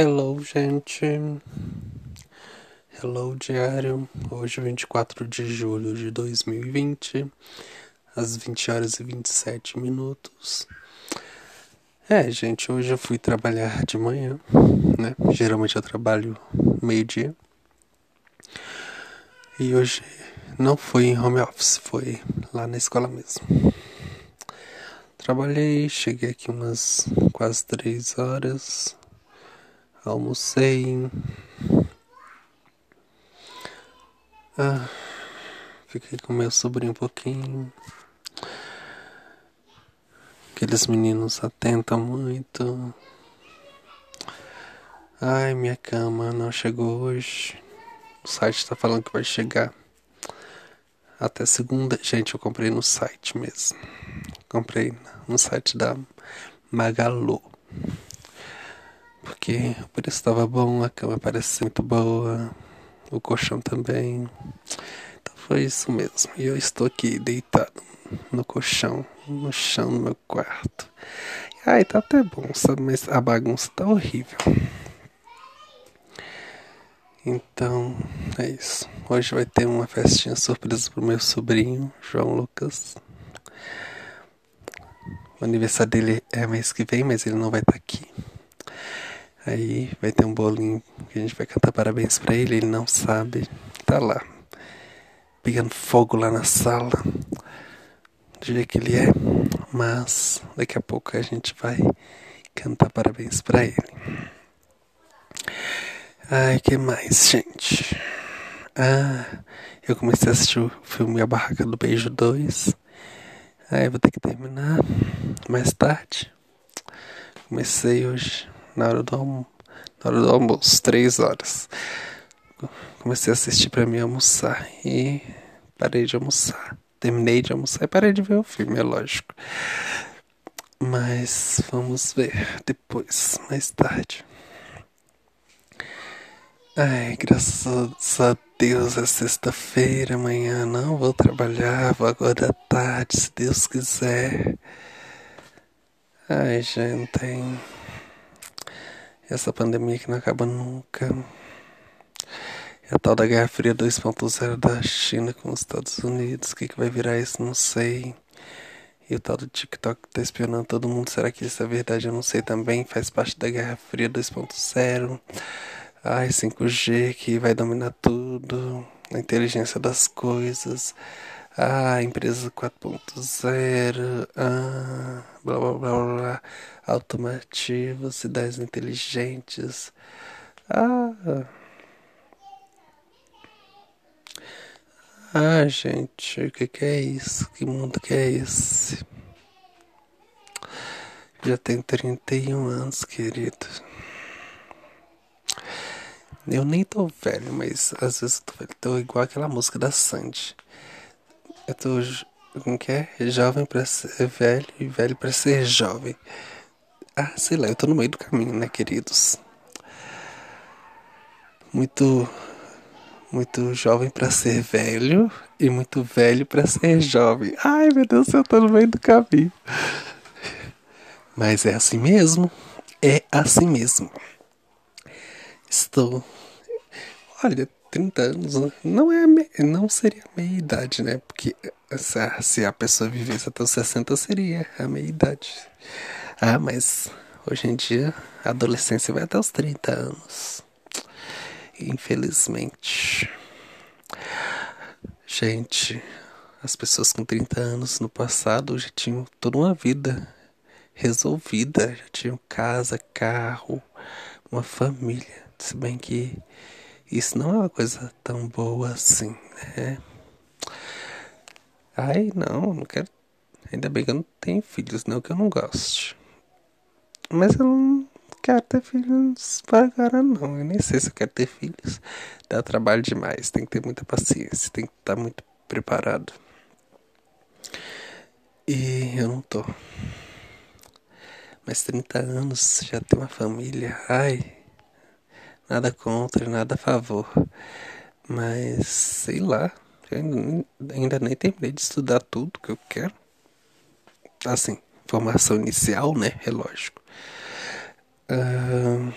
Hello, gente. Hello, diário. Hoje, 24 de julho de 2020, às 20 horas e 27 minutos. É, gente, hoje eu fui trabalhar de manhã, né? Geralmente eu trabalho meio-dia. E hoje não foi em home office, foi lá na escola mesmo. Trabalhei, cheguei aqui umas quase três horas, almocei. Ah, fiquei com meu sobrinho um pouquinho. Aqueles meninos atentam muito. Ai, minha cama não chegou hoje. O site tá falando que vai chegar até segunda. Gente, eu comprei no site mesmo. Comprei no site da Magalu. Porque o preço estava bom, a cama parece muito boa, o colchão também. Então foi isso mesmo. E eu estou aqui deitado no colchão, no chão do meu quarto. Ai, tá até bom, sabe? Mas a bagunça tá horrível. Então, é isso. Hoje vai ter uma festinha surpresa pro meu sobrinho, João Lucas. O aniversário dele é mês que vem, mas ele não vai estar tá aqui. Aí vai ter um bolinho que a gente vai cantar parabéns pra ele, ele não sabe. Tá lá. Pegando fogo lá na sala. Do jeito que ele é. Mas daqui a pouco a gente vai cantar parabéns pra ele. Ai, que mais, gente? Ah, eu comecei a assistir o filme A Barraca do Beijo 2. Aí vou ter que terminar mais tarde. Comecei hoje na hora do, na hora do almoço, três horas. Comecei a assistir para mim almoçar e parei de almoçar. Terminei de almoçar e parei de ver o filme, é lógico. Mas vamos ver depois, mais tarde. Ai, graças a Deus é sexta-feira, amanhã não vou trabalhar, vou agora à tarde, se Deus quiser. Ai, gente, essa pandemia que não acaba nunca. É a tal da Guerra Fria 2.0 da China com os Estados Unidos. O que, que vai virar isso? Não sei. E o tal do TikTok tá espionando todo mundo. Será que isso é verdade? Eu não sei também. Faz parte da Guerra Fria 2.0 ai 5G que vai dominar tudo, a inteligência das coisas, a empresa 4.0, ah, blá blá blá blá, automativos, cidades inteligentes, ah. Ah, gente, o que, que é isso? Que mundo que é esse? Já tenho 31 anos, querido. Eu nem tô velho, mas às vezes eu tô velho. Tô igual aquela música da Sandy. Eu tô. Como que é? Jovem pra ser velho e velho pra ser jovem. Ah, sei lá, eu tô no meio do caminho, né, queridos? Muito. Muito jovem pra ser velho e muito velho pra ser jovem. Ai, meu Deus, eu tô no meio do caminho. Mas é assim mesmo. É assim mesmo. Estou Olha, 30 anos não é não seria a meia idade, né? Porque se a, se a pessoa vivesse até os 60 seria a meia idade. Ah, mas hoje em dia a adolescência vai até os 30 anos. Infelizmente. Gente, as pessoas com 30 anos no passado já tinham toda uma vida resolvida, já tinham casa, carro, uma família. Se bem que isso não é uma coisa tão boa assim, né? Ai, não, não quero. Ainda bem que eu não tenho filhos, não que eu não gosto. Mas eu não quero ter filhos para agora, não. Eu nem sei se eu quero ter filhos. Dá trabalho demais, tem que ter muita paciência, tem que estar muito preparado. E eu não tô. Mas 30 anos, já ter uma família, ai nada contra, nada a favor. Mas sei lá, eu ainda, ainda nem terminei de estudar tudo que eu quero. Assim, formação inicial, né? É lógico. Uh...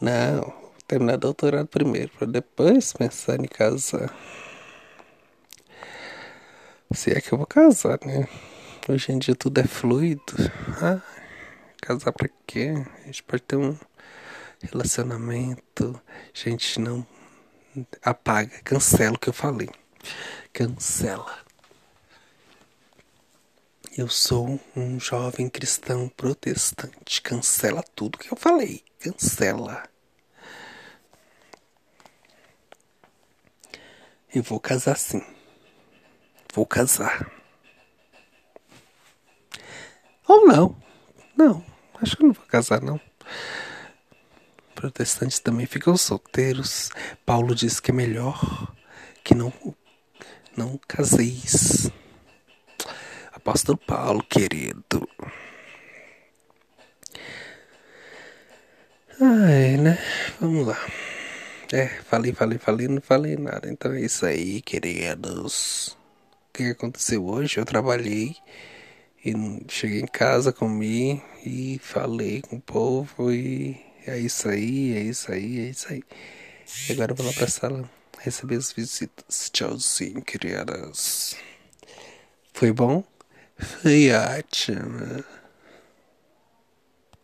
Não, terminar doutorado primeiro, para depois pensar em casar. Se é que eu vou casar, né? Hoje em dia tudo é fluido. Ah casar pra quê? A gente pode ter um relacionamento. Gente não apaga, cancela o que eu falei. Cancela. Eu sou um jovem cristão protestante. Cancela tudo que eu falei. Cancela. Eu vou casar sim. Vou casar. Ou não. Não. Acho que eu não vou casar, não. Protestantes também ficam solteiros. Paulo diz que é melhor que não, não caseis. Apóstolo Paulo, querido. Ai, né? Vamos lá. É, falei, falei, falei, não falei nada. Então é isso aí, queridos. O que aconteceu hoje? Eu trabalhei e cheguei em casa, comi e falei com o povo e é isso aí, é isso aí, é isso aí. E agora eu vou lá pra sala receber as visitas. Tchauzinho, queridas. Foi bom? Foi ótimo.